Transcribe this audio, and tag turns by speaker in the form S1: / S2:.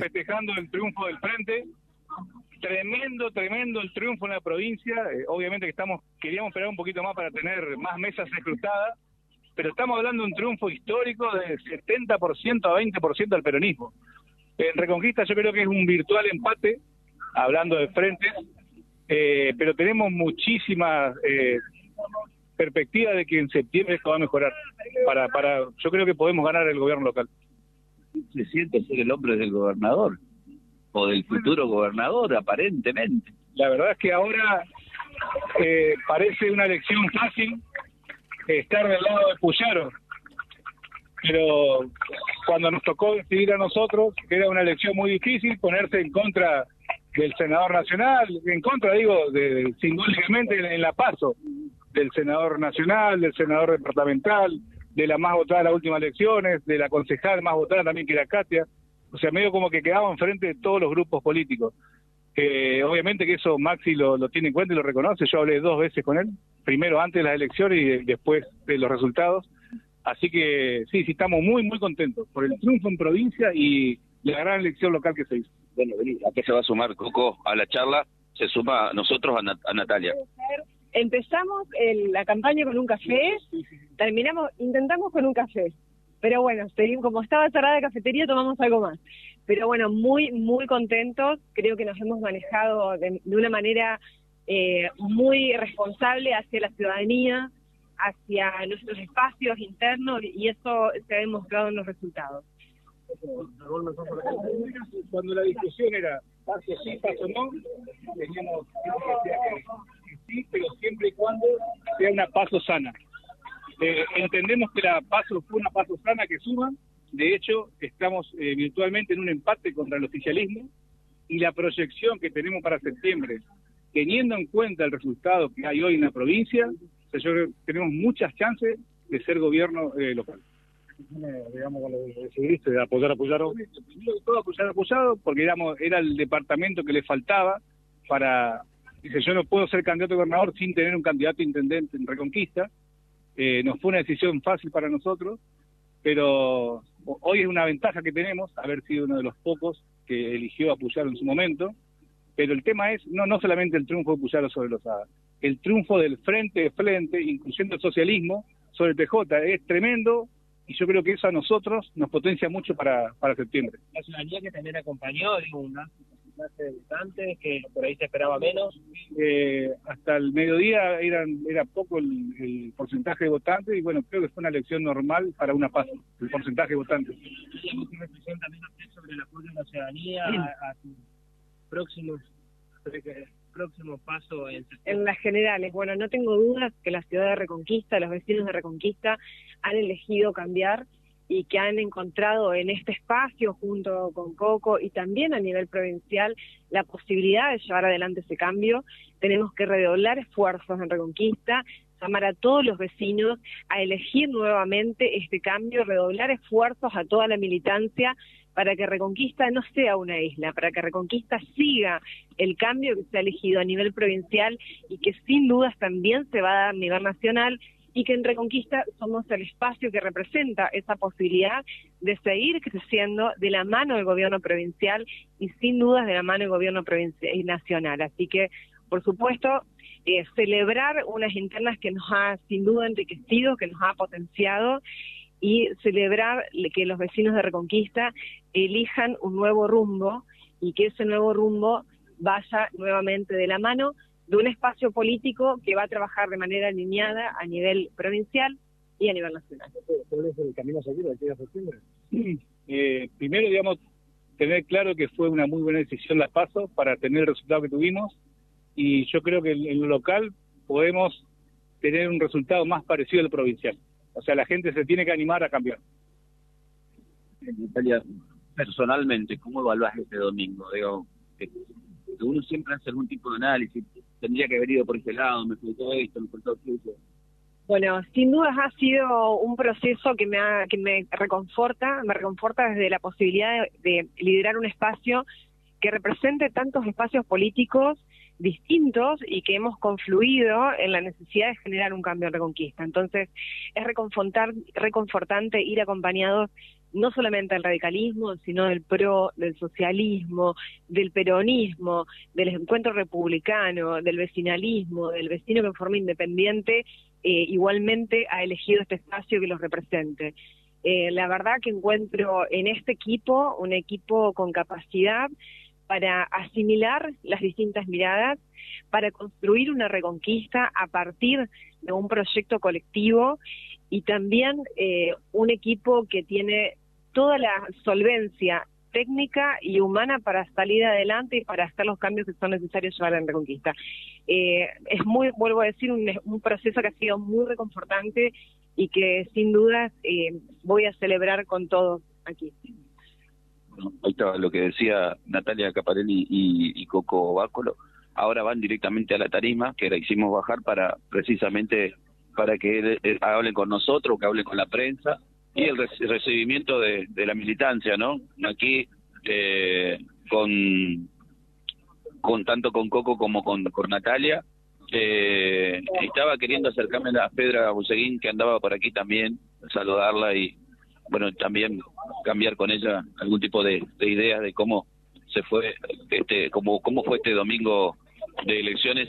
S1: festejando el triunfo del frente. Tremendo, tremendo el triunfo en la provincia. Eh, obviamente que estamos, queríamos esperar un poquito más para tener más mesas escrutadas, pero estamos hablando de un triunfo histórico de 70% a 20% del peronismo. En Reconquista yo creo que es un virtual empate, hablando de frentes, eh, pero tenemos muchísimas eh, perspectivas de que en septiembre esto va a mejorar. Para, para, yo creo que podemos ganar el gobierno local.
S2: Se siente ser el hombre del gobernador o del futuro gobernador, aparentemente.
S1: La verdad es que ahora eh, parece una elección fácil estar del lado de Puyaro, pero cuando nos tocó decidir a nosotros, era una elección muy difícil, ponerse en contra del senador nacional, en contra, digo, de, simbólicamente en, la paso, del senador nacional, del senador departamental, de la más votada de las últimas elecciones, de la concejal más votada también que era Katia, o sea, medio como que quedaba enfrente de todos los grupos políticos. Eh, obviamente que eso Maxi lo, lo, tiene en cuenta y lo reconoce, yo hablé dos veces con él, primero antes de las elecciones y después de los resultados, así que sí, sí estamos muy, muy contentos por el triunfo en provincia y la gran elección local que se hizo.
S2: Bueno, ¿a qué se va a sumar Coco a la charla? Se suma nosotros a, Natalia.
S3: Empezamos la campaña con un café, terminamos, intentamos con un café, pero bueno, como estaba cerrada la cafetería, tomamos algo más. Pero bueno, muy, muy contentos, creo que nos hemos manejado de, una manera eh, muy responsable hacia la ciudadanía, hacia nuestros espacios internos, y eso se ha demostrado en los resultados.
S1: Cuando la discusión era paso sí, no, teníamos sí, pero siempre y cuando sea una paso sana. Eh, entendemos que la paso fue una paso sana que suma, de hecho estamos eh, virtualmente en un empate contra el oficialismo y la proyección que tenemos para septiembre, teniendo en cuenta el resultado que hay hoy en la provincia, yo creo que tenemos muchas chances de ser gobierno eh, local digamos, con los de apoyar, apoyaron. todo apoyar, apoyado, porque digamos, era el departamento que le faltaba para. Dice, yo no puedo ser candidato a gobernador sin tener un candidato a intendente en Reconquista. Eh, nos fue una decisión fácil para nosotros, pero hoy es una ventaja que tenemos haber sido uno de los pocos que eligió a en su momento. Pero el tema es no no solamente el triunfo de Puyaro sobre los ADA, el triunfo del frente de frente, incluyendo el socialismo, sobre el PJ. Es tremendo, y yo creo que eso a nosotros nos potencia mucho para, para septiembre.
S4: La ciudadanía que también acompañó, digo, una clase de votantes que por ahí se esperaba menos.
S1: Eh, hasta el mediodía eran, era poco el, porcentaje de votantes y bueno, creo que fue una elección normal para una paso, el porcentaje de votantes.
S4: ¿Y qué reflexión también usted sobre el apoyo de la ciudadanía a, a sus próximos próximo paso en...
S3: en las generales? Bueno, no tengo dudas que la ciudad de Reconquista, los vecinos de Reconquista han elegido cambiar y que han encontrado en este espacio junto con Coco y también a nivel provincial la posibilidad de llevar adelante ese cambio. Tenemos que redoblar esfuerzos en Reconquista, llamar a todos los vecinos a elegir nuevamente este cambio, redoblar esfuerzos a toda la militancia para que Reconquista no sea una isla, para que Reconquista siga el cambio que se ha elegido a nivel provincial y que sin dudas también se va a dar a nivel nacional y que en Reconquista somos el espacio que representa esa posibilidad de seguir creciendo de la mano del gobierno provincial y sin dudas de la mano del gobierno provincial y nacional. Así que, por supuesto, eh, celebrar unas internas que nos ha sin duda enriquecido, que nos ha potenciado y celebrar que los vecinos de Reconquista elijan un nuevo rumbo y que ese nuevo rumbo vaya nuevamente de la mano de un espacio político que va a trabajar de manera alineada a nivel provincial y a nivel nacional.
S1: ¿Cuál es el camino a seguir de aquí a septiembre? Eh, primero, digamos, tener claro que fue una muy buena decisión las PASO para tener el resultado que tuvimos y yo creo que en lo local podemos tener un resultado más parecido al provincial. O sea, la gente se tiene que animar a cambiar.
S2: Italia, personalmente, ¿cómo evaluás este domingo? Digo, que, uno siempre hace algún tipo de análisis, tendría que haber ido por este lado, me faltó esto, me faltó aquello.
S3: Bueno, sin dudas ha sido un proceso que me, que me reconforta, me reconforta desde la posibilidad de liderar un espacio que represente tantos espacios políticos distintos y que hemos confluido en la necesidad de generar un cambio en Reconquista. Entonces, es reconfortar, reconfortante ir acompañados no solamente del radicalismo, sino del PRO, del socialismo, del peronismo, del encuentro republicano, del vecinalismo, del vecino que en forma independiente eh, igualmente ha elegido este espacio que los represente. Eh, la verdad que encuentro en este equipo un equipo con capacidad para asimilar las distintas miradas, para construir una reconquista a partir de un proyecto colectivo y también eh, un equipo que tiene toda la solvencia técnica y humana para salir adelante y para hacer los cambios que son necesarios llevar en Reconquista. Eh, es muy, vuelvo a decir, un, proceso que ha sido muy reconfortante y que sin dudas eh, voy a celebrar con todos aquí.
S2: Ahí estaba lo que decía Natalia Caparelli y, Coco Bácolo. Ahora van directamente a la tarima, que la hicimos bajar para precisamente para que eh, hablen con nosotros, que hablen con la prensa y el recibimiento de, la militancia, ¿no? Aquí eh, con, tanto con Coco como con, con Natalia. Eh, estaba queriendo acercarme a Pedra Buseguín, que andaba por aquí también, saludarla y, bueno, también cambiar con ella algún tipo de, de ideas de cómo se fue, este, cómo, cómo fue este domingo de elecciones